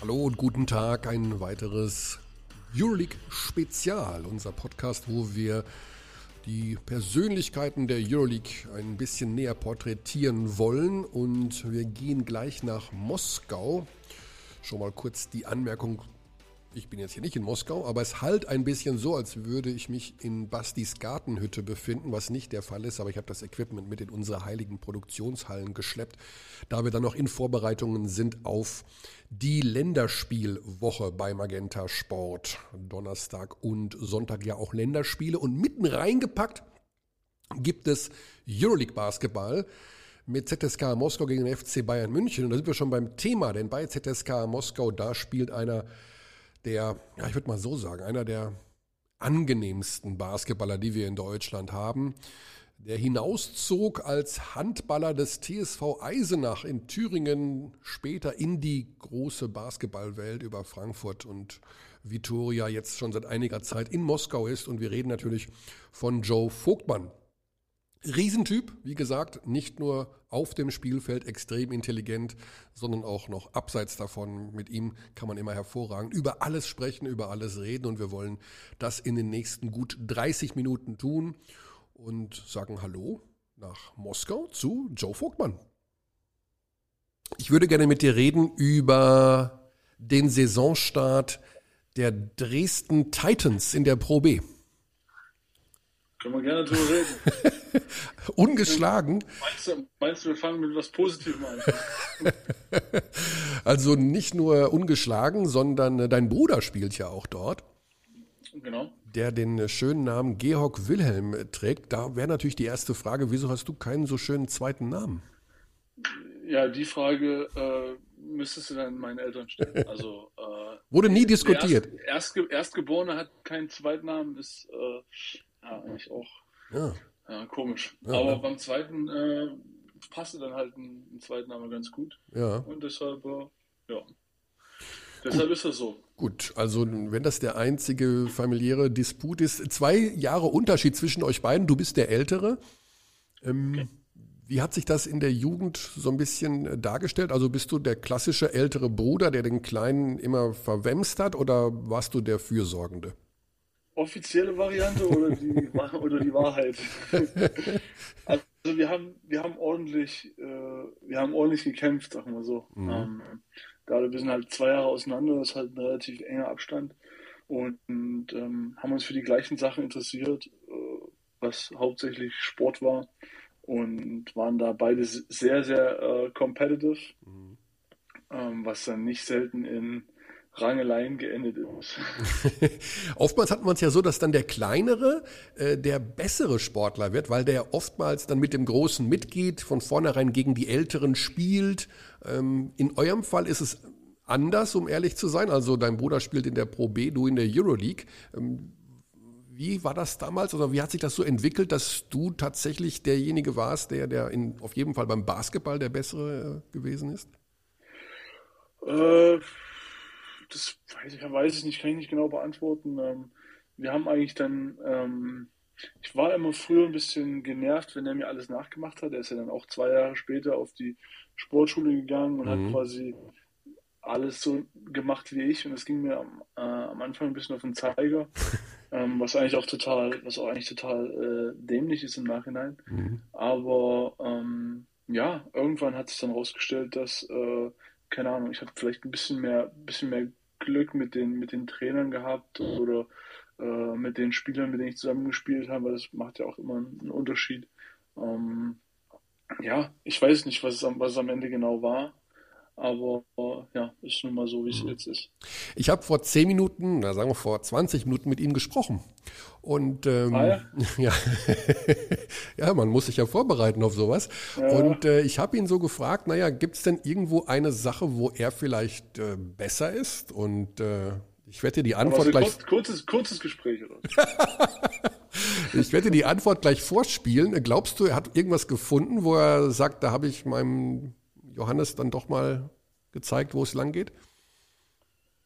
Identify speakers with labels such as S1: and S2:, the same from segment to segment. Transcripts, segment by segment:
S1: Hallo und guten Tag, ein weiteres Euroleague-Spezial, unser Podcast, wo wir die Persönlichkeiten der Euroleague ein bisschen näher porträtieren wollen und wir gehen gleich nach Moskau. Schon mal kurz die Anmerkung ich bin jetzt hier nicht in Moskau, aber es halt ein bisschen so, als würde ich mich in Bastis Gartenhütte befinden, was nicht der Fall ist, aber ich habe das Equipment mit in unsere heiligen Produktionshallen geschleppt, da wir dann noch in Vorbereitungen sind auf die Länderspielwoche bei Magenta Sport. Donnerstag und Sonntag ja auch Länderspiele und mitten reingepackt gibt es Euroleague Basketball mit ZSK Moskau gegen den FC Bayern München. Und da sind wir schon beim Thema, denn bei ZSK Moskau, da spielt einer der, ja, ich würde mal so sagen, einer der angenehmsten Basketballer, die wir in Deutschland haben, der hinauszog als Handballer des TSV Eisenach in Thüringen, später in die große Basketballwelt über Frankfurt und Vitoria, jetzt schon seit einiger Zeit in Moskau ist. Und wir reden natürlich von Joe Vogtmann. Riesentyp, wie gesagt, nicht nur auf dem Spielfeld extrem intelligent, sondern auch noch abseits davon. Mit ihm kann man immer hervorragend über alles sprechen, über alles reden und wir wollen das in den nächsten gut 30 Minuten tun und sagen Hallo nach Moskau zu Joe Vogtmann. Ich würde gerne mit dir reden über den Saisonstart der Dresden Titans in der Pro B.
S2: Können wir gerne drüber reden.
S1: Ungeschlagen.
S2: Meinst du, meinst du, wir fangen mit was Positivem an?
S1: also nicht nur ungeschlagen, sondern äh, dein Bruder spielt ja auch dort.
S2: Genau.
S1: Der den äh, schönen Namen Georg Wilhelm äh, trägt. Da wäre natürlich die erste Frage, wieso hast du keinen so schönen zweiten Namen?
S2: Ja, die Frage äh, müsstest du dann meinen Eltern stellen. Also, äh,
S1: Wurde nie diskutiert.
S2: Erst, Erst, Erstgeborene hat keinen Zweitnamen, ist äh, ja, eigentlich auch ja. Ja, komisch. Aber beim zweiten äh, passte dann halt ein, ein Zweitname ganz gut.
S1: Ja.
S2: Und deshalb, äh, ja. Deshalb ist das so.
S1: Gut, also wenn das der einzige familiäre Disput ist, zwei Jahre Unterschied zwischen euch beiden, du bist der Ältere. Ähm, okay. Wie hat sich das in der Jugend so ein bisschen dargestellt? Also bist du der klassische ältere Bruder, der den Kleinen immer verwemst hat, oder warst du der Fürsorgende?
S2: Offizielle Variante oder die, oder die Wahrheit. also wir haben, wir haben ordentlich, äh, wir haben ordentlich gekämpft, sagen wir so. Mhm. Ähm, gerade wir sind halt zwei Jahre auseinander, das ist halt ein relativ enger Abstand und, und ähm, haben uns für die gleichen Sachen interessiert, äh, was hauptsächlich Sport war und waren da beide sehr, sehr äh, competitive, mhm. ähm, was dann nicht selten in Rangeleien geendet ist.
S1: oftmals hat man es ja so, dass dann der kleinere äh, der bessere Sportler wird, weil der oftmals dann mit dem Großen mitgeht, von vornherein gegen die Älteren spielt. Ähm, in eurem Fall ist es anders, um ehrlich zu sein. Also dein Bruder spielt in der Pro B, du in der Euroleague. Ähm, wie war das damals oder wie hat sich das so entwickelt, dass du tatsächlich derjenige warst, der, der in, auf jeden Fall beim Basketball der bessere äh, gewesen ist?
S2: Äh, das weiß ich, weiß ich nicht, kann ich nicht genau beantworten. Ähm, wir haben eigentlich dann, ähm, ich war immer früher ein bisschen genervt, wenn er mir alles nachgemacht hat. Er ist ja dann auch zwei Jahre später auf die Sportschule gegangen und mhm. hat quasi alles so gemacht wie ich und es ging mir am, äh, am Anfang ein bisschen auf den Zeiger, ähm, was eigentlich auch total, was auch eigentlich total äh, dämlich ist im Nachhinein. Mhm. Aber ähm, ja, irgendwann hat sich dann rausgestellt, dass äh, keine Ahnung, ich habe vielleicht ein bisschen mehr, bisschen mehr Glück mit den, mit den Trainern gehabt oder äh, mit den Spielern, mit denen ich zusammengespielt habe, weil das macht ja auch immer einen Unterschied. Ähm, ja, ich weiß nicht, was es, am, was es am Ende genau war, aber ja, ist nun mal so, wie es mhm. jetzt ist.
S1: Ich habe vor zehn Minuten, na sagen wir vor 20 Minuten mit ihm gesprochen. Und ähm, ah, ja, ja. ja, man muss sich ja vorbereiten auf sowas. Ja. Und äh, ich habe ihn so gefragt, naja, gibt es denn irgendwo eine Sache, wo er vielleicht äh, besser ist? Und äh, ich werde dir die Antwort also gleich.
S2: Kurzes, kurzes Gespräch, oder?
S1: ich werde dir die Antwort gleich vorspielen. Glaubst du, er hat irgendwas gefunden, wo er sagt, da habe ich meinem Johannes dann doch mal gezeigt, wo es lang geht?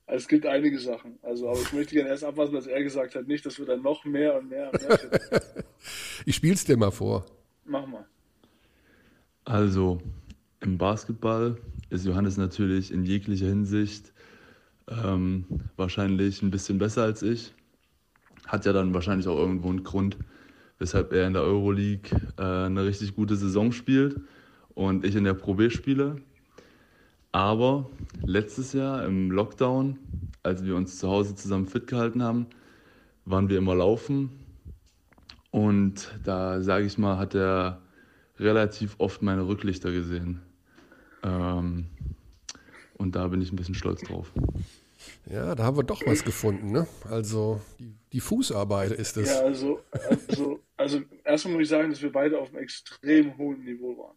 S2: Es gibt einige Sachen. Also, aber ich möchte gerne erst abwarten, was er gesagt hat. Nicht, dass wir dann noch mehr und mehr und mehr.
S1: ich spiel's dir mal vor.
S2: Mach mal.
S3: Also, im Basketball ist Johannes natürlich in jeglicher Hinsicht ähm, wahrscheinlich ein bisschen besser als ich. Hat ja dann wahrscheinlich auch irgendwo einen Grund, weshalb er in der Euroleague äh, eine richtig gute Saison spielt und ich in der Pro B spiele. Aber letztes Jahr im Lockdown, als wir uns zu Hause zusammen fit gehalten haben, waren wir immer laufen. Und da, sage ich mal, hat er relativ oft meine Rücklichter gesehen. Ähm, und da bin ich ein bisschen stolz drauf.
S1: Ja, da haben wir doch was gefunden, ne? Also die, die Fußarbeit ist es.
S2: Ja, also, also, also erstmal muss ich sagen, dass wir beide auf einem extrem hohen Niveau waren.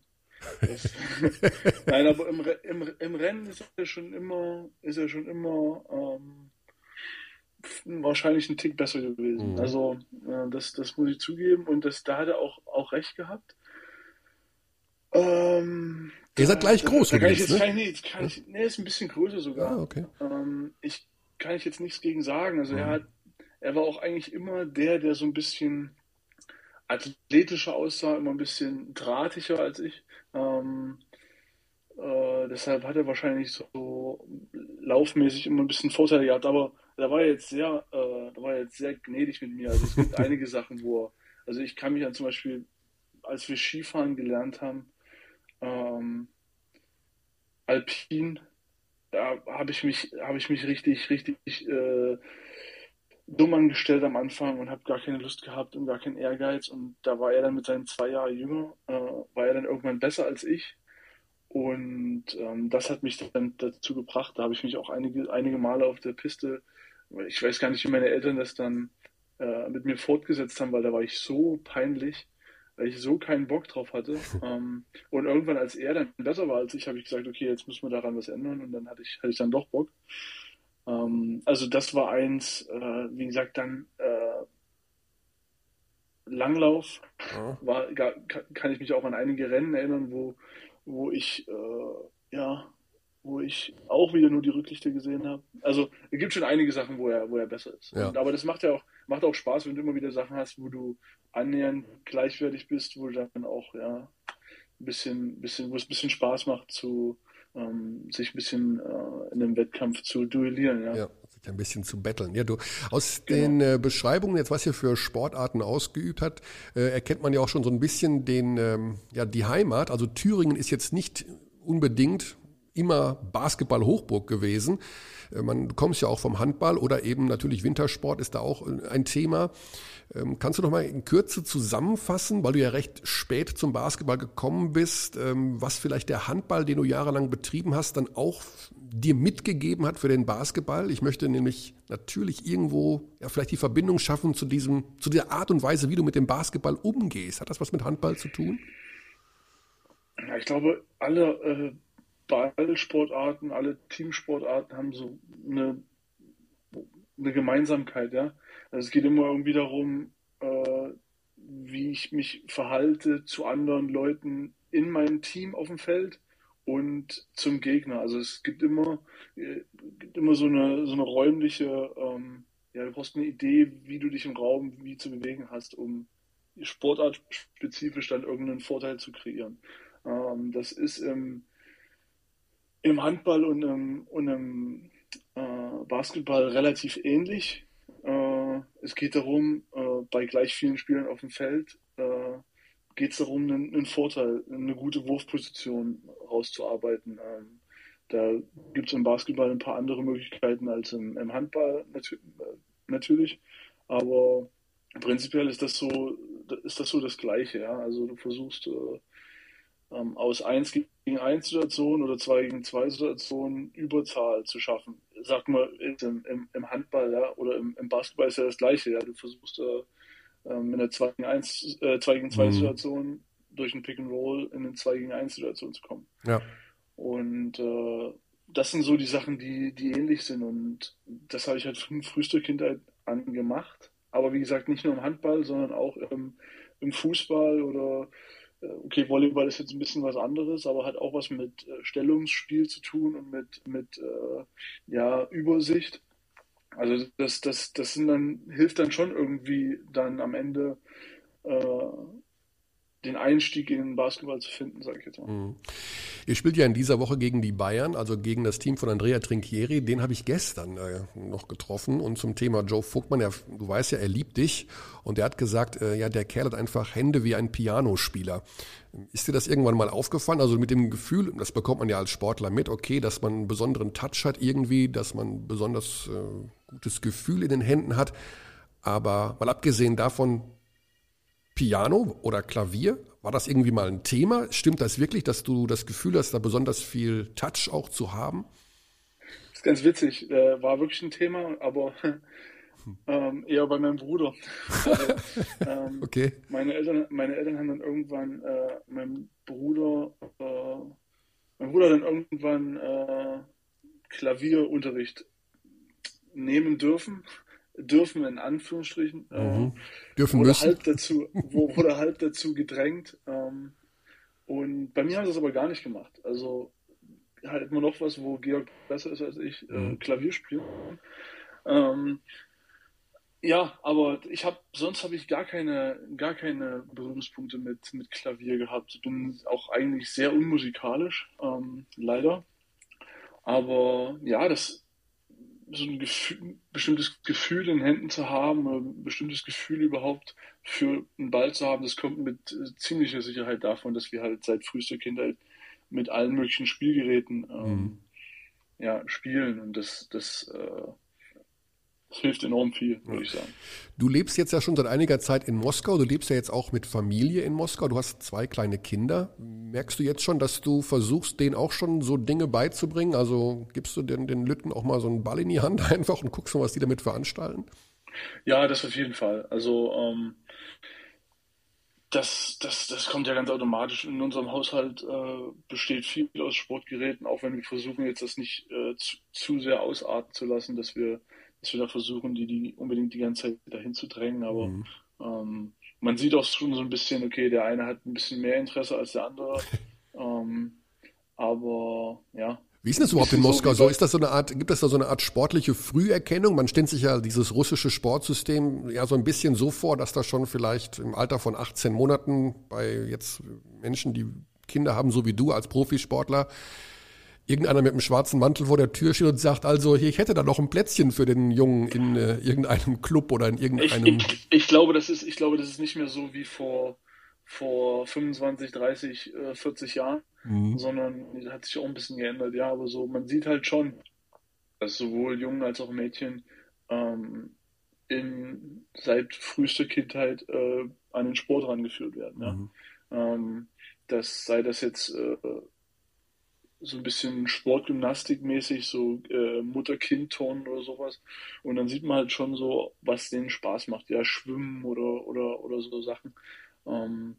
S2: Nein, aber im, im, im Rennen ist er schon immer, ist er schon immer ähm, wahrscheinlich ein Tick besser gewesen. Mhm. Also äh, das, das muss ich zugeben und das, da hat er auch, auch recht gehabt.
S1: Ähm, Ihr seid gleich groß,
S2: da, da jetzt, ne? kann ich, kann ich, nee, ist ein bisschen größer sogar. Ah, okay. Ähm, ich kann ich jetzt nichts gegen sagen. Also mhm. er hat, er war auch eigentlich immer der, der so ein bisschen athletischer aussah, immer ein bisschen drahtiger als ich. Ähm, äh, deshalb hat er wahrscheinlich so laufmäßig immer ein bisschen Vorteile gehabt, aber da war er jetzt sehr, äh, da war er jetzt sehr gnädig mit mir. Also es gibt einige Sachen, wo er, also ich kann mich an zum Beispiel, als wir Skifahren gelernt haben, ähm, Alpin, da habe ich mich, habe ich mich richtig, richtig äh, dumm angestellt am Anfang und habe gar keine Lust gehabt und gar keinen Ehrgeiz. Und da war er dann mit seinen zwei Jahren jünger, äh, war er dann irgendwann besser als ich. Und ähm, das hat mich dann dazu gebracht. Da habe ich mich auch einige, einige Male auf der Piste, ich weiß gar nicht, wie meine Eltern das dann äh, mit mir fortgesetzt haben, weil da war ich so peinlich weil ich so keinen Bock drauf hatte. ähm, und irgendwann, als er dann besser war als ich, habe ich gesagt, okay, jetzt müssen wir daran was ändern. Und dann hatte ich, hatte ich dann doch Bock. Ähm, also das war eins, äh, wie gesagt, dann äh, Langlauf. Ja. War, kann ich mich auch an einige Rennen erinnern, wo, wo ich äh, ja, wo ich auch wieder nur die Rücklichter gesehen habe. Also es gibt schon einige Sachen, wo er, wo er besser ist. Ja. Und, aber das macht ja auch, macht auch Spaß, wenn du immer wieder Sachen hast, wo du annähernd gleichwertig bist, wo du dann auch ja ein bisschen, bisschen, wo es ein bisschen Spaß macht zu ähm, sich ein bisschen äh, in einem Wettkampf zu duellieren, ja. ja
S1: sich ein bisschen zu betteln. Ja, du aus genau. den äh, Beschreibungen jetzt, was ihr für Sportarten ausgeübt hat, äh, erkennt man ja auch schon so ein bisschen den, ähm, ja, die Heimat. Also Thüringen ist jetzt nicht unbedingt immer Basketball-Hochburg gewesen. Äh, man, du kommst ja auch vom Handball oder eben natürlich Wintersport ist da auch äh, ein Thema. Ähm, kannst du noch mal in Kürze zusammenfassen, weil du ja recht spät zum Basketball gekommen bist, ähm, was vielleicht der Handball, den du jahrelang betrieben hast, dann auch dir mitgegeben hat für den Basketball? Ich möchte nämlich natürlich irgendwo ja, vielleicht die Verbindung schaffen zu diesem, zu der Art und Weise, wie du mit dem Basketball umgehst. Hat das was mit Handball zu tun?
S2: Ja, ich glaube, alle äh, Ballsportarten, alle Teamsportarten haben so eine, eine Gemeinsamkeit, ja. Also es geht immer irgendwie darum, äh, wie ich mich verhalte zu anderen Leuten in meinem Team auf dem Feld und zum Gegner. Also es gibt immer, äh, gibt immer so eine, so eine räumliche, ähm, ja, du brauchst eine Idee, wie du dich im Raum wie zu bewegen hast, um sportartspezifisch dann irgendeinen Vorteil zu kreieren. Ähm, das ist im, im Handball und im, und im äh, Basketball relativ ähnlich. Äh, es geht darum, äh, bei gleich vielen Spielern auf dem Feld äh, geht es darum, einen, einen, Vorteil, eine gute Wurfposition rauszuarbeiten. Ähm, da gibt es im Basketball ein paar andere Möglichkeiten als im, im Handball natür äh, natürlich. Aber prinzipiell ist das so, ist das so das Gleiche, ja. Also du versuchst ähm, aus 1 gegen 1 Situationen oder 2 gegen 2 Situationen Überzahl zu schaffen. Sag mal, im, im, im Handball ja, oder im, im, Basketball ist ja das Gleiche. Ja. Du versuchst äh, ähm, in der 2 gegen 1, äh, 2 gegen 2 mhm. Situation durch ein Pick and Roll in eine 2 gegen 1 Situation zu kommen.
S1: Ja.
S2: Und äh, das sind so die Sachen, die, die ähnlich sind. Und das habe ich halt von frühester Kindheit an gemacht. Aber wie gesagt, nicht nur im Handball, sondern auch im, im Fußball oder äh, okay, Volleyball ist jetzt ein bisschen was anderes, aber hat auch was mit äh, Stellungsspiel zu tun und mit, mit äh, ja, Übersicht. Also das, das, das sind dann, hilft dann schon irgendwie dann am Ende äh, den Einstieg in den Basketball zu finden, sage ich jetzt mal.
S1: Mhm. Ihr spielt ja in dieser Woche gegen die Bayern, also gegen das Team von Andrea Trinchieri. Den habe ich gestern äh, noch getroffen. Und zum Thema Joe Vogtmann, ja, du weißt ja, er liebt dich. Und er hat gesagt, äh, ja, der Kerl hat einfach Hände wie ein Pianospieler. Ist dir das irgendwann mal aufgefallen? Also mit dem Gefühl, das bekommt man ja als Sportler mit, okay, dass man einen besonderen Touch hat irgendwie, dass man besonders äh, gutes Gefühl in den Händen hat. Aber mal abgesehen davon, Piano oder Klavier, war das irgendwie mal ein Thema? Stimmt das wirklich, dass du das Gefühl hast, da besonders viel Touch auch zu haben?
S2: Das ist ganz witzig, äh, war wirklich ein Thema, aber ähm, eher bei meinem Bruder. also, ähm, okay. Meine Eltern, meine Eltern haben dann irgendwann äh, meinem Bruder, äh, mein Bruder dann irgendwann äh, Klavierunterricht nehmen dürfen dürfen in Anführungsstrichen. Mhm.
S1: Ähm, dürfen
S2: wurde
S1: müssen.
S2: Halb dazu, wurde halb dazu gedrängt. Ähm, und bei mir haben sie das aber gar nicht gemacht. Also halt immer noch was, wo Georg besser ist als ich, äh, mhm. Klavier spielen. Ähm, ja, aber ich habe sonst habe ich gar keine gar keine Berührungspunkte mit mit Klavier gehabt. Ich bin auch eigentlich sehr unmusikalisch, ähm, leider. Aber ja, das so ein Gefühl, bestimmtes Gefühl in Händen zu haben, ein bestimmtes Gefühl überhaupt für einen Ball zu haben, das kommt mit äh, ziemlicher Sicherheit davon, dass wir halt seit frühester Kindheit mit allen möglichen Spielgeräten ähm, mhm. ja, spielen und das, das äh, das hilft enorm viel, würde ich sagen.
S1: Du lebst jetzt ja schon seit einiger Zeit in Moskau. Du lebst ja jetzt auch mit Familie in Moskau. Du hast zwei kleine Kinder. Merkst du jetzt schon, dass du versuchst, denen auch schon so Dinge beizubringen? Also gibst du den, den Lütten auch mal so einen Ball in die Hand einfach und guckst mal, was die damit veranstalten?
S2: Ja, das auf jeden Fall. Also ähm, das, das, das kommt ja ganz automatisch. In unserem Haushalt äh, besteht viel aus Sportgeräten, auch wenn wir versuchen jetzt das nicht äh, zu, zu sehr ausarten zu lassen, dass wir dass wir da versuchen, die, die unbedingt die ganze Zeit dahin zu drängen. Aber mhm. ähm, man sieht auch schon so ein bisschen, okay, der eine hat ein bisschen mehr Interesse als der andere. ähm, aber ja.
S1: Wie ist das überhaupt in Moskau so? Ist das so eine Art, gibt es da so eine Art sportliche Früherkennung? Man stellt sich ja dieses russische Sportsystem ja so ein bisschen so vor, dass da schon vielleicht im Alter von 18 Monaten bei jetzt Menschen, die Kinder haben, so wie du als Profisportler, irgendeiner mit einem schwarzen Mantel vor der Tür steht und sagt, also hier, ich hätte da noch ein Plätzchen für den Jungen in äh, irgendeinem Club oder in irgendeinem.
S2: Ich, ich, ich, glaube, das ist, ich glaube, das ist nicht mehr so wie vor, vor 25, 30, äh, 40 Jahren, mhm. sondern hat sich auch ein bisschen geändert. Ja, aber so, man sieht halt schon, dass sowohl Jungen als auch Mädchen ähm, in, seit frühester Kindheit äh, an den Sport rangeführt werden. Ja? Mhm. Ähm, das sei das jetzt äh, so ein bisschen Sportgymnastikmäßig, so äh, Mutter-Kind-Ton oder sowas. Und dann sieht man halt schon so, was denen Spaß macht. Ja, Schwimmen oder, oder, oder so Sachen. Ähm,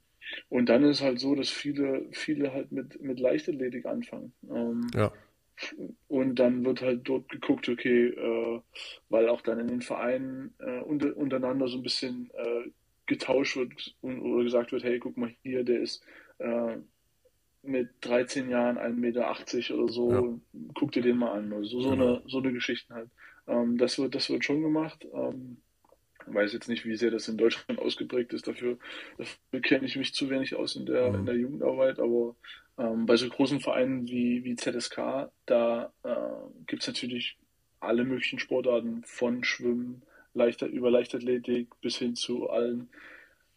S2: und dann ist halt so, dass viele, viele halt mit, mit Leichtathletik anfangen. Ähm, ja. Und dann wird halt dort geguckt, okay, äh, weil auch dann in den Vereinen äh, unter, untereinander so ein bisschen äh, getauscht wird und, oder gesagt wird, hey, guck mal hier, der ist äh, mit 13 Jahren 1,80 Meter oder so, ja. guck dir den mal an. Also so, genau. eine, so eine Geschichte halt. Ähm, das, wird, das wird schon gemacht. Ähm, weiß jetzt nicht, wie sehr das in Deutschland ausgeprägt ist. Dafür, dafür kenne ich mich zu wenig aus in der, mhm. in der Jugendarbeit. Aber ähm, bei so großen Vereinen wie, wie ZSK, da äh, gibt es natürlich alle möglichen Sportarten von Schwimmen, Leichter, über Leichtathletik bis hin zu allen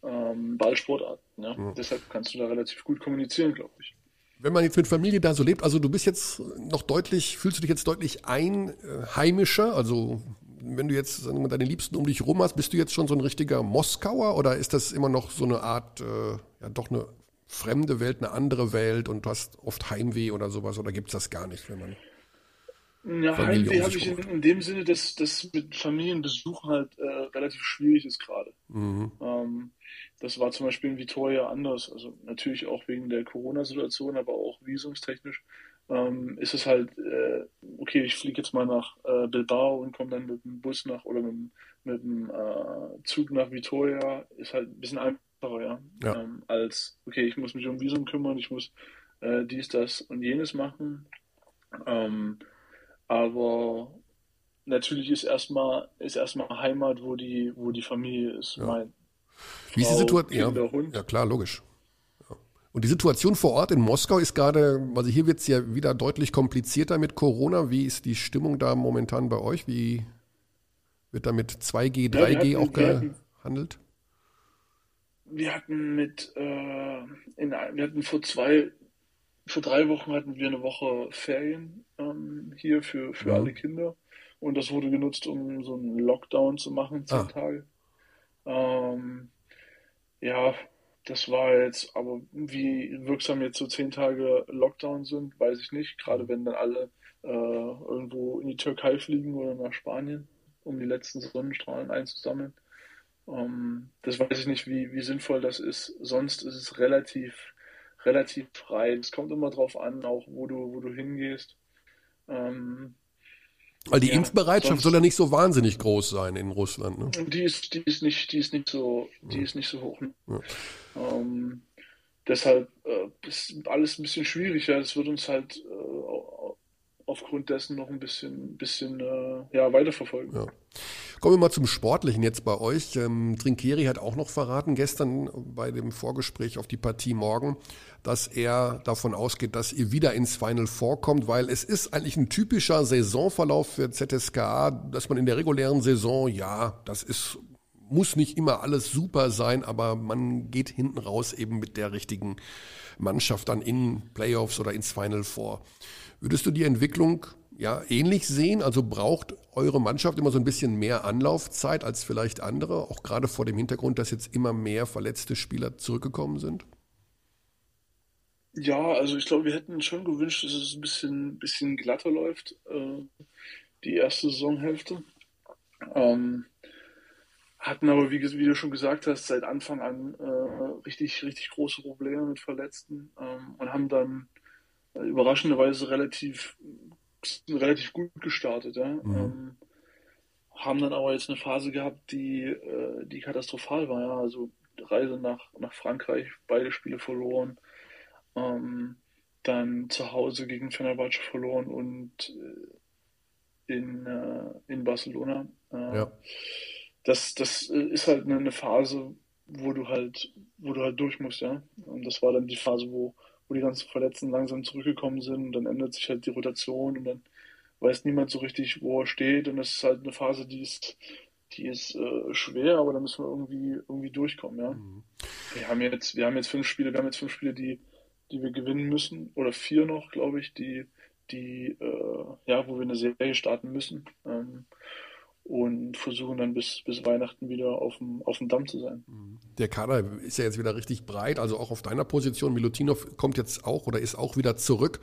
S2: ähm, Ballsportarten. Ja? Mhm. Deshalb kannst du da relativ gut kommunizieren, glaube ich
S1: wenn man jetzt mit Familie da so lebt, also du bist jetzt noch deutlich, fühlst du dich jetzt deutlich einheimischer? Also wenn du jetzt wir, deine Liebsten um dich rum hast, bist du jetzt schon so ein richtiger Moskauer oder ist das immer noch so eine Art, äh, ja doch eine fremde Welt, eine andere Welt und du hast oft Heimweh oder sowas oder gibt es das gar nicht, wenn man
S2: ja, Heimweh habe ich in, in, dem Sinne, dass das mit Familienbesuchen halt äh, relativ schwierig ist gerade. Mhm. Ähm, das war zum Beispiel in Vitoria anders. Also natürlich auch wegen der Corona-Situation, aber auch visumstechnisch ähm, ist es halt, äh, okay, ich fliege jetzt mal nach äh, Bilbao und komme dann mit dem Bus nach oder mit, mit dem äh, Zug nach Vitoria. Ist halt ein bisschen einfacher, ja. ja. Ähm, als, okay, ich muss mich um Visum kümmern, ich muss äh, dies, das und jenes machen. Ähm, aber natürlich ist erstmal ist erstmal Heimat, wo die wo die Familie ist.
S1: Ja. Mein, wie ist die Situation? Ja, ja, klar, logisch. Und die Situation vor Ort in Moskau ist gerade, also hier wird es ja wieder deutlich komplizierter mit Corona. Wie ist die Stimmung da momentan bei euch? Wie wird da mit 2G, 3G ja, auch gehandelt?
S2: Wir hatten mit, äh, in, wir hatten vor zwei, vor drei Wochen hatten wir eine Woche Ferien ähm, hier für, für ja. alle Kinder. Und das wurde genutzt, um so einen Lockdown zu machen, zehn ah. Tage. Ähm, ja, das war jetzt, aber wie wirksam jetzt so zehn Tage Lockdown sind, weiß ich nicht. Gerade wenn dann alle äh, irgendwo in die Türkei fliegen oder nach Spanien, um die letzten Sonnenstrahlen einzusammeln. Ähm, das weiß ich nicht, wie, wie sinnvoll das ist. Sonst ist es relativ, relativ frei. Es kommt immer drauf an, auch wo du, wo du hingehst. Ähm,
S1: weil die ja, Impfbereitschaft soll ja nicht so wahnsinnig groß sein in Russland. Ne?
S2: Die ist, die ist nicht, die ist nicht so, die ja. ist nicht so hoch. Ne? Ja. Ähm, deshalb äh, ist alles ein bisschen schwieriger. Es wird uns halt äh, aufgrund dessen noch ein bisschen, bisschen äh, ja, weiterverfolgen. Ja.
S1: Kommen wir mal zum Sportlichen jetzt bei euch. Ähm, Trinkeri hat auch noch verraten gestern bei dem Vorgespräch auf die Partie morgen, dass er davon ausgeht, dass ihr wieder ins Final vorkommt, weil es ist eigentlich ein typischer Saisonverlauf für ZSKA, dass man in der regulären Saison, ja, das ist muss nicht immer alles super sein, aber man geht hinten raus eben mit der richtigen Mannschaft dann in Playoffs oder ins Final vor. Würdest du die Entwicklung ja ähnlich sehen? Also braucht eure Mannschaft immer so ein bisschen mehr Anlaufzeit als vielleicht andere, auch gerade vor dem Hintergrund, dass jetzt immer mehr verletzte Spieler zurückgekommen sind?
S2: Ja, also ich glaube, wir hätten schon gewünscht, dass es ein bisschen, bisschen glatter läuft, äh, die erste Saisonhälfte. Ähm, hatten aber, wie, wie, du schon gesagt hast, seit Anfang an äh, richtig, richtig große Probleme mit Verletzten ähm, und haben dann äh, überraschenderweise relativ, relativ gut gestartet. Ja? Mhm. Ähm, haben dann aber jetzt eine Phase gehabt, die, äh, die katastrophal war. Ja? Also Reise nach, nach Frankreich, beide Spiele verloren ähm, dann zu Hause gegen Fenerbahce verloren und äh, in, äh, in Barcelona. Äh, ja. Das, das ist halt eine Phase, wo du halt, wo du halt durch musst, ja. Und das war dann die Phase, wo, wo die ganzen Verletzten langsam zurückgekommen sind und dann ändert sich halt die Rotation und dann weiß niemand so richtig, wo er steht und das ist halt eine Phase, die ist, die ist äh, schwer, aber da müssen wir irgendwie, irgendwie durchkommen, ja. Mhm. Wir haben jetzt, wir haben jetzt fünf Spiele, wir haben jetzt fünf Spiele, die, die wir gewinnen müssen, oder vier noch, glaube ich, die, die, äh, ja, wo wir eine Serie starten müssen. Ähm, und versuchen dann bis, bis Weihnachten wieder auf dem, auf dem Damm zu sein.
S1: Der Kader ist ja jetzt wieder richtig breit, also auch auf deiner Position. Milutinov kommt jetzt auch oder ist auch wieder zurück.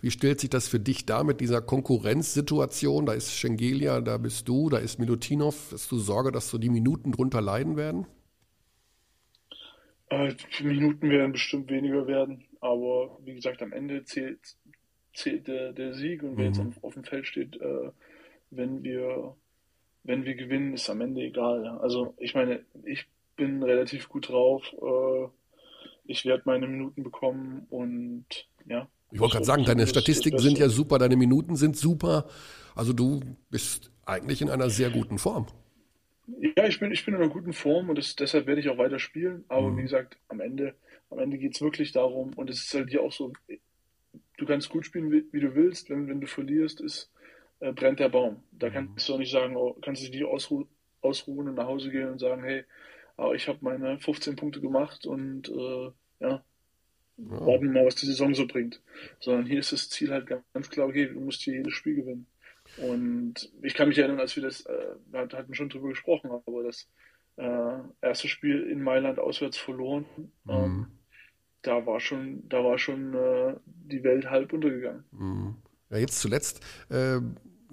S1: Wie stellt sich das für dich da mit dieser Konkurrenzsituation? Da ist Schengelia, da bist du, da ist Milutinov. Hast du Sorge, dass so die Minuten drunter leiden werden?
S2: Äh, die Minuten werden bestimmt weniger werden. Aber wie gesagt, am Ende zählt, zählt der, der Sieg und wer mhm. jetzt auf, auf, dem Feld steht, äh, wenn wir wenn wir gewinnen, ist am Ende egal. Also ich meine, ich bin relativ gut drauf. Äh, ich werde meine Minuten bekommen und ja.
S1: Ich wollte gerade sagen, deine Statistiken sind ja super, deine Minuten sind super. Also du bist eigentlich in einer sehr guten Form.
S2: Ja, ich bin, ich bin in einer guten Form und das, deshalb werde ich auch weiter spielen. Aber mhm. wie gesagt, am Ende am Ende geht es wirklich darum, und es ist halt hier auch so, du kannst gut spielen, wie, wie du willst, wenn, wenn du verlierst, ist, äh, brennt der Baum. Da mhm. kannst du auch nicht sagen, oh, kannst du dich ausru ausruhen und nach Hause gehen und sagen, hey, oh, ich habe meine 15 Punkte gemacht und äh, ja, ja. warten mal, was die Saison so bringt. Sondern hier ist das Ziel halt ganz klar, okay, du musst hier jedes Spiel gewinnen. Und ich kann mich erinnern, als wir das, äh, wir hatten schon drüber gesprochen, aber das äh, erste Spiel in Mailand auswärts verloren. Mhm. Ähm, da war schon, da war schon äh, die Welt halb untergegangen.
S1: Mhm. Ja, jetzt zuletzt, äh,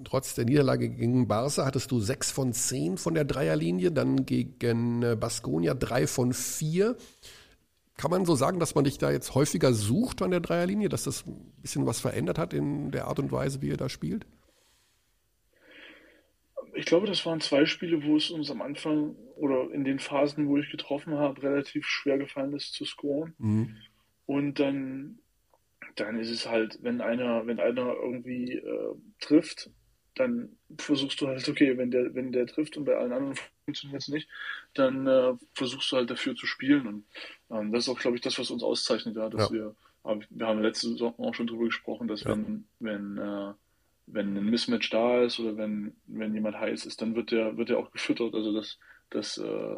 S1: trotz der Niederlage gegen Barca, hattest du sechs von zehn von der Dreierlinie, dann gegen äh, Baskonia drei von vier. Kann man so sagen, dass man dich da jetzt häufiger sucht an der Dreierlinie, dass das ein bisschen was verändert hat in der Art und Weise, wie ihr da spielt?
S2: Ich glaube, das waren zwei Spiele, wo es uns am Anfang oder in den Phasen, wo ich getroffen habe, relativ schwer gefallen ist zu scoren. Mhm. Und dann, dann ist es halt, wenn einer, wenn einer irgendwie äh, trifft, dann versuchst du halt, okay, wenn der, wenn der trifft und bei allen anderen funktioniert es nicht, dann äh, versuchst du halt dafür zu spielen. Und ähm, das ist auch, glaube ich, das, was uns auszeichnet, ja, dass ja. wir, wir haben letzte Saison auch schon drüber gesprochen, dass ja. wenn, wenn, äh, wenn ein Mismatch da ist oder wenn, wenn jemand heiß ist, dann wird der, wird der auch gefüttert. Also das, das äh,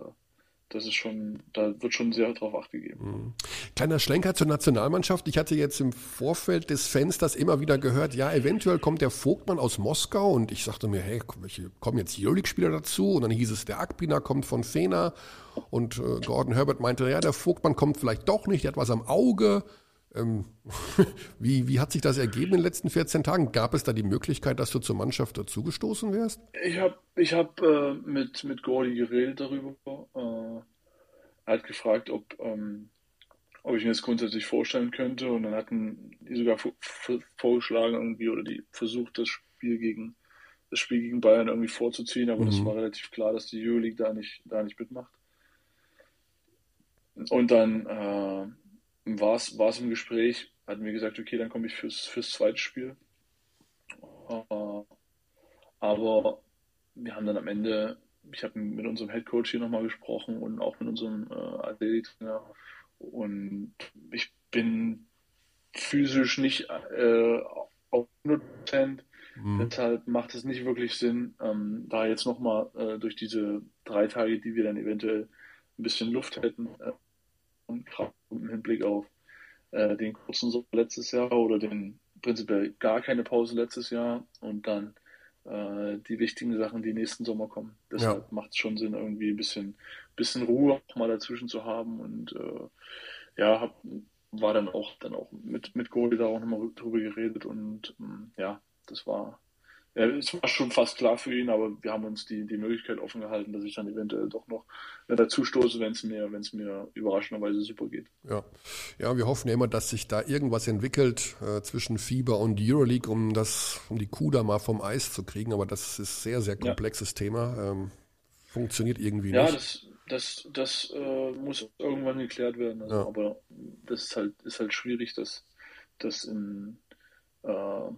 S2: das ist schon, da wird schon sehr darauf Acht gegeben. Mhm.
S1: Kleiner Schlenker zur Nationalmannschaft. Ich hatte jetzt im Vorfeld des Fensters immer wieder gehört, ja, eventuell kommt der Vogtmann aus Moskau und ich sagte mir, hey, kommen jetzt Euroleague-Spieler dazu? Und dann hieß es, der Akpina kommt von Fener und äh, Gordon Herbert meinte, ja, der Vogtmann kommt vielleicht doch nicht, der hat was am Auge. Ähm, wie, wie hat sich das ergeben in den letzten 14 Tagen? Gab es da die Möglichkeit, dass du zur Mannschaft dazugestoßen wärst?
S2: Ich habe ich hab, äh, mit, mit Gordy geredet darüber. Äh, er hat gefragt, ob, ähm, ob ich mir das grundsätzlich vorstellen könnte. Und dann hatten die sogar vorgeschlagen irgendwie oder die versucht, das Spiel gegen das Spiel gegen Bayern irgendwie vorzuziehen, aber mhm. das war relativ klar, dass die Euroleague da nicht, da nicht mitmacht. Und dann äh, war es im Gespräch, hatten wir gesagt, okay, dann komme ich fürs, fürs zweite Spiel. Uh, aber wir haben dann am Ende, ich habe mit unserem Head Coach hier nochmal gesprochen und auch mit unserem äh, Athletiktrainer und ich bin physisch nicht äh, auf 100% Mhm. Deshalb macht es nicht wirklich Sinn, ähm, da jetzt nochmal äh, durch diese drei Tage, die wir dann eventuell ein bisschen Luft hätten, äh, gerade im Hinblick auf äh, den kurzen Sommer letztes Jahr oder den prinzipiell gar keine Pause letztes Jahr und dann äh, die wichtigen Sachen, die nächsten Sommer kommen. Deshalb ja. macht es schon Sinn, irgendwie ein bisschen, bisschen Ruhe auch mal dazwischen zu haben und äh, ja, hab, war dann auch dann auch mit, mit Goldie da auch nochmal drüber geredet und ähm, ja, das war es war schon fast klar für ihn, aber wir haben uns die, die Möglichkeit offen gehalten, dass ich dann eventuell doch noch dazu stoße, wenn es mir, mir überraschenderweise super geht.
S1: Ja. ja, wir hoffen ja immer, dass sich da irgendwas entwickelt äh, zwischen Fieber und Euroleague, um das, um die Kuh da mal vom Eis zu kriegen, aber das ist sehr, sehr komplexes ja. Thema. Ähm, funktioniert irgendwie
S2: ja,
S1: nicht.
S2: Ja, das, das, das äh, muss irgendwann geklärt werden. Also, ja. Aber das ist halt, ist halt schwierig, dass das in äh,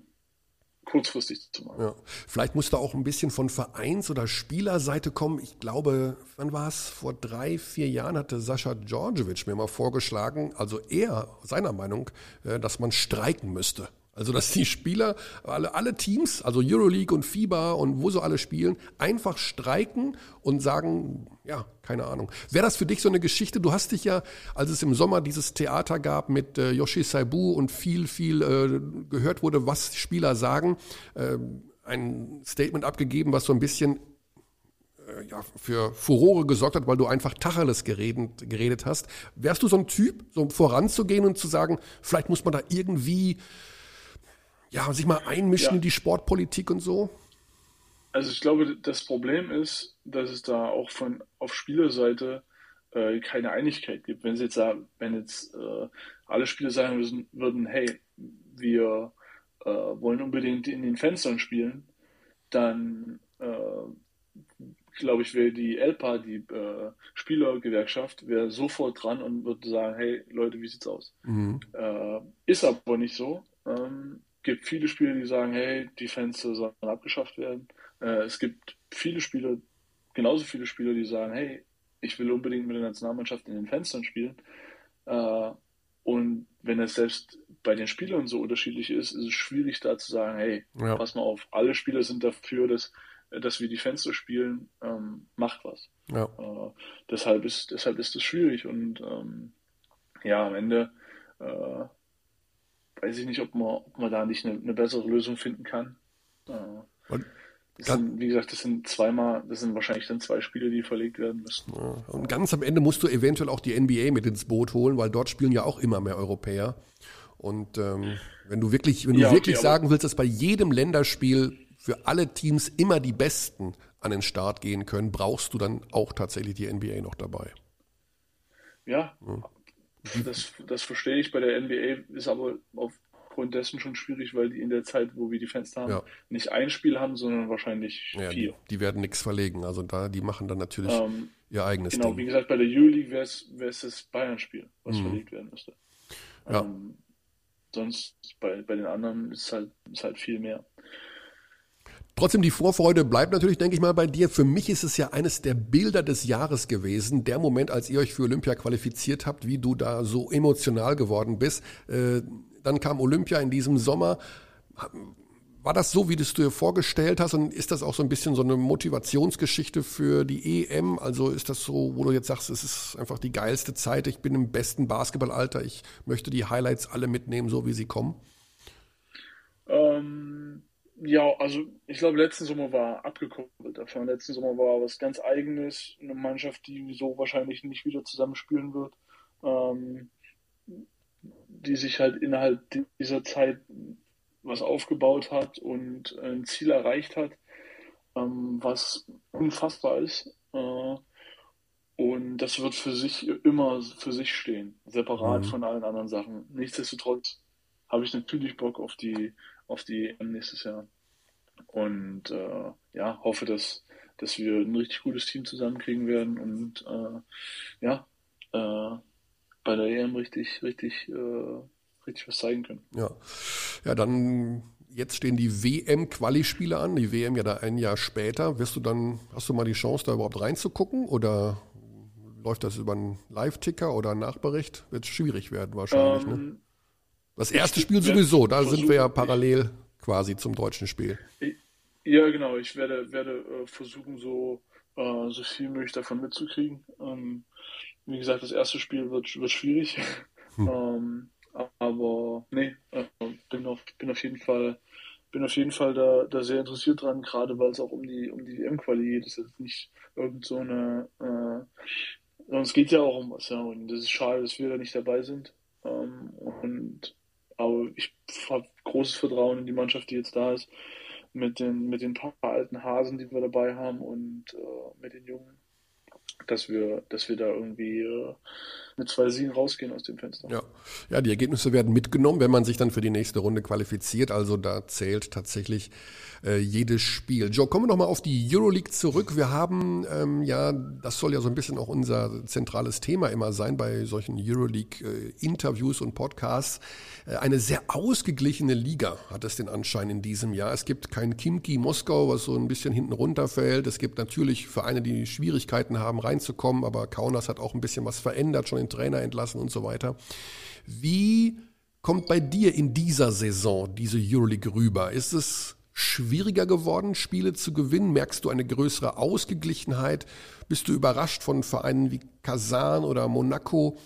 S2: kurzfristig zu machen.
S1: Ja. Vielleicht muss da auch ein bisschen von Vereins- oder Spielerseite kommen. Ich glaube, wann war es? Vor drei, vier Jahren hatte Sascha Djordjevic mir mal vorgeschlagen, also er, seiner Meinung, äh, dass man streiken müsste. Also, dass die Spieler, alle, alle Teams, also Euroleague und FIBA und wo so alle spielen, einfach streiken und sagen, ja, keine Ahnung. Wäre das für dich so eine Geschichte? Du hast dich ja, als es im Sommer dieses Theater gab mit äh, Yoshi Saibu und viel, viel äh, gehört wurde, was Spieler sagen, äh, ein Statement abgegeben, was so ein bisschen äh, ja, für Furore gesorgt hat, weil du einfach Tacheles geredet, geredet hast. Wärst du so ein Typ, so voranzugehen und zu sagen, vielleicht muss man da irgendwie ja, sich mal einmischen ja. in die Sportpolitik und so?
S2: Also ich glaube, das Problem ist, dass es da auch von auf Spielerseite äh, keine Einigkeit gibt. Wenn sie jetzt sagen, wenn jetzt äh, alle Spieler sagen müssen, würden, hey, wir äh, wollen unbedingt in den Fenstern spielen, dann äh, glaube ich, wäre die ELPA, die äh, Spielergewerkschaft, wäre sofort dran und würde sagen, hey Leute, wie sieht's aus? Mhm. Äh, ist aber nicht so. Ähm, gibt viele Spieler, die sagen, hey, die Fenster sollen abgeschafft werden. Äh, es gibt viele Spieler, genauso viele Spieler, die sagen, hey, ich will unbedingt mit der Nationalmannschaft in den Fenstern spielen. Äh, und wenn es selbst bei den Spielern so unterschiedlich ist, ist es schwierig da zu sagen, hey, ja. pass mal auf, alle Spieler sind dafür, dass, dass wir die Fenster spielen, ähm, macht was. Ja. Äh, deshalb ist deshalb ist es schwierig und ähm, ja, am Ende äh, weiß ich nicht, ob man, ob man da nicht eine, eine bessere Lösung finden kann. Äh, sind, wie gesagt, das sind zweimal, das sind wahrscheinlich dann zwei Spiele, die verlegt werden müssen. Ja,
S1: und ganz am Ende musst du eventuell auch die NBA mit ins Boot holen, weil dort spielen ja auch immer mehr Europäer. Und ähm, wenn du wirklich, wenn du ja, wirklich okay, sagen willst, dass bei jedem Länderspiel für alle Teams immer die Besten an den Start gehen können, brauchst du dann auch tatsächlich die NBA noch dabei.
S2: Ja, ja. Das, das verstehe ich. Bei der NBA ist aber aufgrund dessen schon schwierig, weil die in der Zeit, wo wir die Fenster haben, ja. nicht ein Spiel haben, sondern wahrscheinlich ja, vier.
S1: Die, die werden nichts verlegen. Also da, die machen dann natürlich ähm, ihr eigenes
S2: genau,
S1: Ding.
S2: wie gesagt, bei der Euroleague wäre es das Bayern-Spiel, was mhm. verlegt werden müsste. Ja. Ähm, sonst bei, bei den anderen ist halt, ist halt viel mehr.
S1: Trotzdem, die Vorfreude bleibt natürlich, denke ich mal, bei dir. Für mich ist es ja eines der Bilder des Jahres gewesen. Der Moment, als ihr euch für Olympia qualifiziert habt, wie du da so emotional geworden bist. Äh, dann kam Olympia in diesem Sommer. War das so, wie du es dir vorgestellt hast? Und ist das auch so ein bisschen so eine Motivationsgeschichte für die EM? Also ist das so, wo du jetzt sagst, es ist einfach die geilste Zeit, ich bin im besten Basketballalter, ich möchte die Highlights alle mitnehmen, so wie sie kommen?
S2: Ähm, ja, also ich glaube, letzten Sommer war abgekoppelt davon. Letzten Sommer war was ganz Eigenes, eine Mannschaft, die so wahrscheinlich nicht wieder zusammenspielen wird, ähm, die sich halt innerhalb dieser Zeit was aufgebaut hat und ein Ziel erreicht hat, ähm, was unfassbar ist. Äh, und das wird für sich immer für sich stehen, separat mhm. von allen anderen Sachen. Nichtsdestotrotz habe ich natürlich Bock auf die, auf die nächstes Jahr. Und äh, ja, hoffe, dass, dass wir ein richtig gutes Team zusammenkriegen werden und äh, ja, äh, bei der EM richtig, richtig äh, richtig was zeigen können.
S1: Ja, ja dann jetzt stehen die WM-Quali-Spiele an, die WM ja da ein Jahr später. Wirst du dann, hast du mal die Chance, da überhaupt reinzugucken oder läuft das über einen Live-Ticker oder einen Nachbericht? Wird schwierig werden wahrscheinlich, ne? ähm, ne? Das erste Spiel sowieso, da sind wir ja parallel quasi zum deutschen Spiel.
S2: Ja, genau. Ich werde, werde äh, versuchen, so, äh, so viel möglich davon mitzukriegen. Ähm, wie gesagt, das erste Spiel wird, wird schwierig. Hm. ähm, aber nee, äh, bin, auf, bin auf jeden Fall bin auf jeden Fall da, da sehr interessiert dran, gerade weil es auch um die um die WM-Quali geht. Das ist jetzt nicht irgend so eine äh, es geht ja auch um was, ja, und das ist schade, dass wir da nicht dabei sind. Ähm, und aber ich habe großes Vertrauen in die Mannschaft, die jetzt da ist, mit den mit den paar alten Hasen, die wir dabei haben und äh, mit den Jungen, dass wir dass wir da irgendwie äh, mit zwei Siegen rausgehen aus dem Fenster.
S1: Ja. ja, die Ergebnisse werden mitgenommen, wenn man sich dann für die nächste Runde qualifiziert. Also da zählt tatsächlich äh, jedes Spiel. Joe, kommen wir nochmal auf die Euroleague zurück. Wir haben ähm, ja, das soll ja so ein bisschen auch unser zentrales Thema immer sein bei solchen Euroleague-Interviews äh, und Podcasts. Äh, eine sehr ausgeglichene Liga hat es den Anschein in diesem Jahr. Es gibt kein Kimki Moskau, was so ein bisschen hinten runterfällt. Es gibt natürlich Vereine, die Schwierigkeiten haben, reinzukommen, aber Kaunas hat auch ein bisschen was verändert, schon den Trainer entlassen und so weiter. Wie kommt bei dir in dieser Saison diese Euroleague rüber? Ist es schwieriger geworden, Spiele zu gewinnen? Merkst du eine größere Ausgeglichenheit? Bist du überrascht von Vereinen wie Kazan oder Monaco?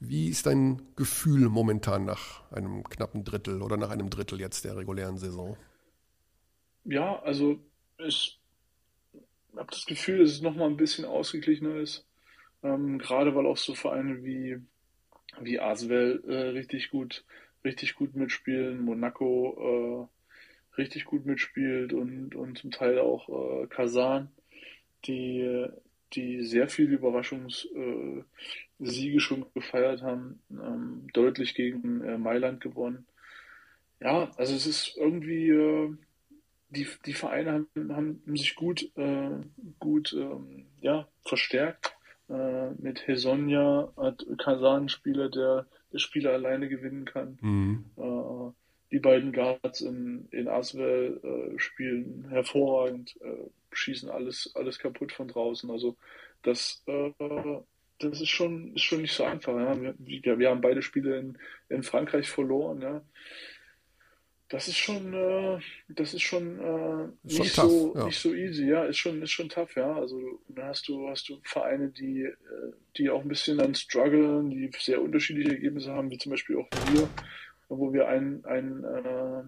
S1: Wie ist dein Gefühl momentan nach einem knappen Drittel oder nach einem Drittel jetzt der regulären Saison?
S2: Ja, also ich habe das Gefühl, dass es nochmal ein bisschen ausgeglichener ist. Ähm, gerade weil auch so Vereine wie, wie Aswell äh, richtig gut, richtig gut mitspielen, Monaco äh, richtig gut mitspielt und, und zum Teil auch äh, Kasan, die, die sehr viele Überraschungssiege äh, schon gefeiert haben, ähm, deutlich gegen äh, Mailand gewonnen. Ja, also es ist irgendwie, äh, die, die Vereine haben, haben sich gut, äh, gut ähm, ja, verstärkt äh, mit Hesonja hat Kasan Spieler, der der Spieler alleine gewinnen kann. Mhm. Äh, die beiden Guards in, in Aswell äh, spielen hervorragend, äh, schießen alles, alles kaputt von draußen. Also das, äh, das ist schon, ist schon nicht so einfach. Ja? Wir, wir haben beide Spiele in, in Frankreich verloren. Ja? Das ist schon, äh, das ist schon äh, nicht, schon so, ja. nicht so easy, ja, ist schon, ist schon tough, ja. Also da hast du, hast du Vereine, die, äh, die auch ein bisschen dann strugglen, die sehr unterschiedliche Ergebnisse haben, wie zum Beispiel auch wir, wo wir einen, einen äh,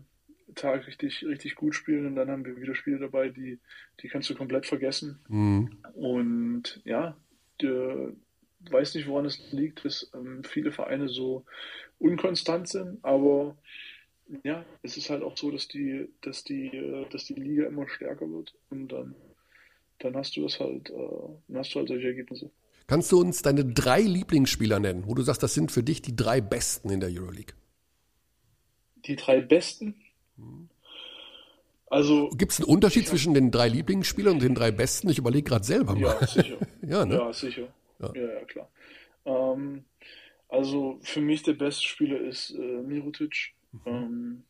S2: Tag richtig, richtig gut spielen und dann haben wir wieder Spiele dabei, die, die kannst du komplett vergessen. Mhm. Und ja, der, weiß nicht, woran es liegt, dass ähm, viele Vereine so unkonstant sind, aber ja, es ist halt auch so, dass die, dass die, äh, dass die Liga immer stärker wird und dann, dann hast du das halt, äh, dann hast du halt solche Ergebnisse.
S1: Kannst du uns deine drei Lieblingsspieler nennen, wo du sagst, das sind für dich die drei besten in der Euroleague?
S2: Die drei besten? Also.
S1: Gibt es einen Unterschied zwischen den drei Lieblingsspielern und den drei besten? Ich überlege gerade selber
S2: mal. Ja, sicher.
S1: ja, ne?
S2: ja, sicher. Ja, ja, ja klar. Ähm, also für mich der beste Spieler ist äh, Mirotic. Mhm. Ähm,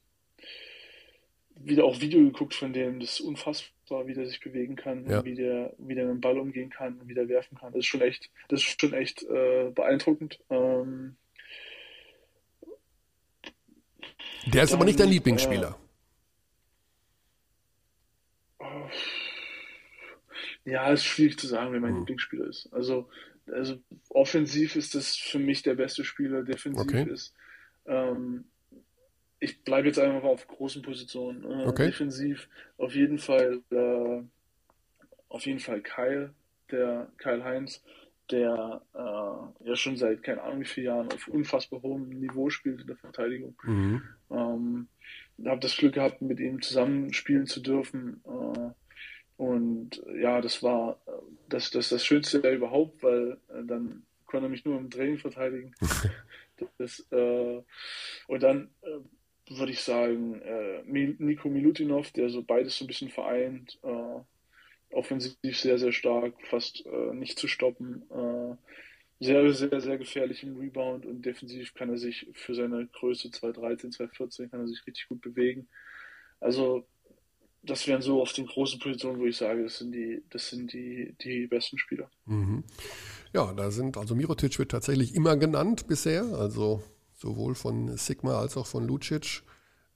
S2: wieder auch Video geguckt von dem, das ist unfassbar, wie der sich bewegen kann, ja. wie der, wie der mit dem Ball umgehen kann und wie der werfen kann. Das ist schon echt, das ist schon echt äh, beeindruckend. Ähm,
S1: der ist dann, aber nicht dein Lieblingsspieler.
S2: Äh, ja, ist schwierig zu sagen, wer mein hm. Lieblingsspieler ist. Also, also offensiv ist das für mich der beste Spieler, defensiv okay. ist. Ähm, ich bleibe jetzt einfach auf großen Positionen. Äh, okay. Defensiv auf jeden Fall, äh, auf jeden Fall Kyle, der Kyle Heinz, der äh, ja schon seit keine Ahnung wie vielen Jahren auf unfassbar hohem Niveau spielt in der Verteidigung. Mhm. Ähm, habe das Glück gehabt, mit ihm zusammen spielen zu dürfen. Äh, und ja, das war das, das, das Schönste überhaupt, weil äh, dann konnte er mich nur im Training verteidigen. das, äh, und dann würde ich sagen, äh, Nico Milutinov, der so beides so ein bisschen vereint, äh, offensiv sehr, sehr stark, fast äh, nicht zu stoppen, sehr, sehr, sehr gefährlich im Rebound und defensiv kann er sich für seine Größe 213, 214 kann er sich richtig gut bewegen. Also das wären so auf den großen Positionen, wo ich sage, das sind die, das sind die, die besten Spieler.
S1: Mhm. Ja, da sind, also Mirotic wird tatsächlich immer genannt bisher, also sowohl von Sigma als auch von Lucic.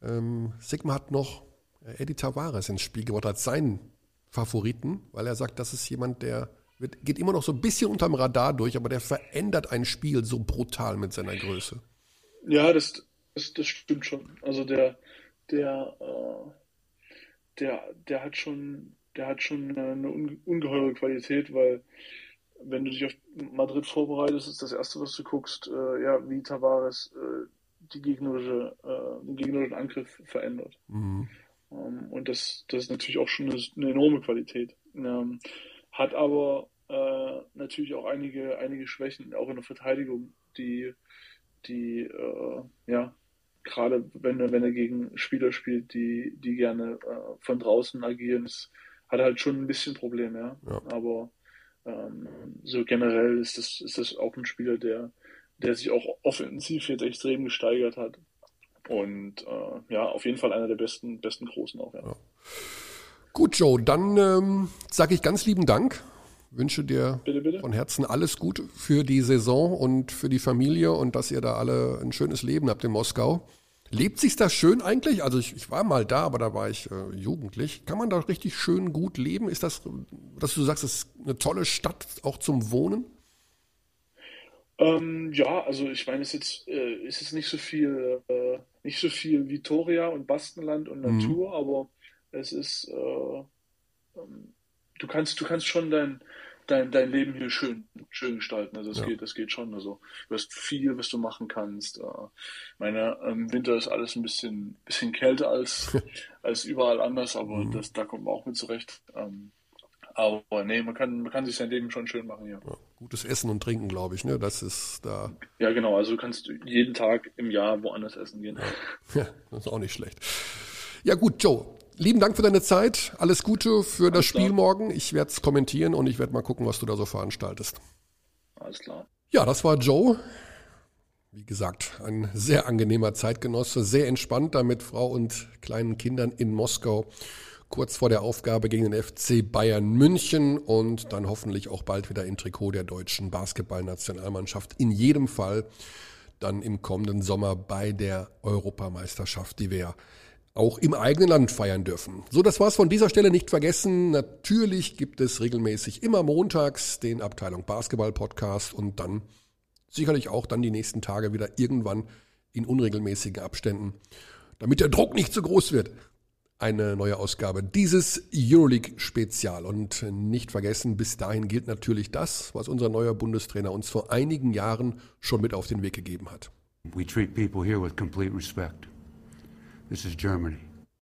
S1: Ähm, Sigma hat noch Eddie Tavares ins Spiel gebracht als seinen Favoriten, weil er sagt, das ist jemand, der wird, geht immer noch so ein bisschen unterm Radar durch, aber der verändert ein Spiel so brutal mit seiner Größe.
S2: Ja, das, das, das stimmt schon. Also der, der, äh der, der hat schon, der hat schon eine ungeheure Qualität, weil wenn du dich auf Madrid vorbereitest, ist das erste, was du guckst, äh, ja, wie Tavares äh, die gegnerische, äh, den gegnerischen Angriff verändert. Mhm. Ähm, und das, das ist natürlich auch schon eine, eine enorme Qualität. Ähm, hat aber äh, natürlich auch einige, einige Schwächen, auch in der Verteidigung, die, die äh, ja, gerade wenn, wenn er gegen Spieler spielt, die, die gerne äh, von draußen agieren, ist, hat er halt schon ein bisschen Probleme, ja. ja. Aber ähm, so generell ist das, ist das auch ein Spieler, der, der sich auch offensiv jetzt extrem gesteigert hat. Und äh, ja, auf jeden Fall einer der besten, besten Großen auch, ja. ja.
S1: Gut, Joe, dann ähm, sage ich ganz lieben Dank. Wünsche dir
S2: bitte, bitte.
S1: von Herzen alles Gute für die Saison und für die Familie und dass ihr da alle ein schönes Leben habt in Moskau. Lebt sich das schön eigentlich? Also ich, ich war mal da, aber da war ich äh, jugendlich. Kann man da richtig schön gut leben? Ist das, dass du sagst, es ist eine tolle Stadt auch zum Wohnen?
S2: Ähm, ja, also ich meine, es ist jetzt, äh, ist jetzt nicht so viel, äh, nicht so viel Vitoria und Bastenland und mhm. Natur, mhm. aber es ist, äh, ähm, du kannst, du kannst schon dein, dein, dein Leben hier schön, schön gestalten. Also es ja. geht, das geht schon. Also du hast viel, was du machen kannst. Äh, meine, im Winter ist alles ein bisschen, bisschen kälter als, als überall anders, aber mhm. das, da kommt man auch mit zurecht. Ähm, aber nee, man kann, man kann sich sein Leben schon schön machen hier. Ja,
S1: gutes Essen und Trinken, glaube ich, ne? Das ist da.
S2: Ja, genau. Also du kannst jeden Tag im Jahr woanders essen gehen.
S1: Ja, das ist auch nicht schlecht. Ja, gut, Joe lieben Dank für deine Zeit. Alles Gute für Alles das Spiel klar. morgen. Ich werde es kommentieren und ich werde mal gucken, was du da so veranstaltest.
S2: Alles klar.
S1: Ja, das war Joe. Wie gesagt, ein sehr angenehmer Zeitgenosse, sehr entspannt da mit Frau und kleinen Kindern in Moskau. Kurz vor der Aufgabe gegen den FC Bayern München und dann hoffentlich auch bald wieder im Trikot der deutschen Basketballnationalmannschaft. In jedem Fall dann im kommenden Sommer bei der Europameisterschaft, die wir auch im eigenen Land feiern dürfen. So, das war's von dieser Stelle nicht vergessen. Natürlich gibt es regelmäßig immer montags den Abteilung Basketball Podcast und dann sicherlich auch dann die nächsten Tage wieder irgendwann in unregelmäßigen Abständen, damit der Druck nicht zu groß wird. Eine neue Ausgabe dieses Euroleague Spezial. Und nicht vergessen, bis dahin gilt natürlich das, was unser neuer Bundestrainer uns vor einigen Jahren schon mit auf den Weg gegeben hat. We treat people here with complete respect. This is Germany.